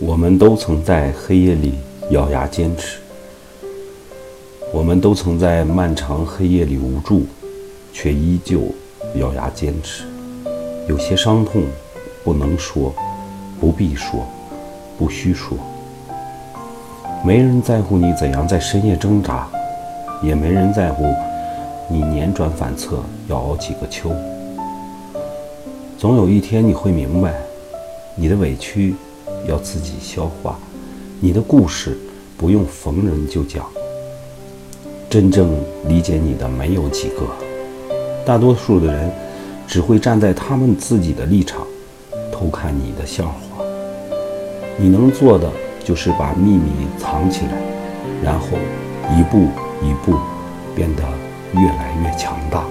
我们都曾在黑夜里咬牙坚持，我们都曾在漫长黑夜里无助，却依旧咬牙坚持。有些伤痛不能说，不必说，不需说。没人在乎你怎样在深夜挣扎，也没人在乎你辗转反侧要熬几个秋。总有一天你会明白，你的委屈。要自己消化，你的故事不用逢人就讲。真正理解你的没有几个，大多数的人只会站在他们自己的立场偷看你的笑话。你能做的就是把秘密藏起来，然后一步一步变得越来越强大。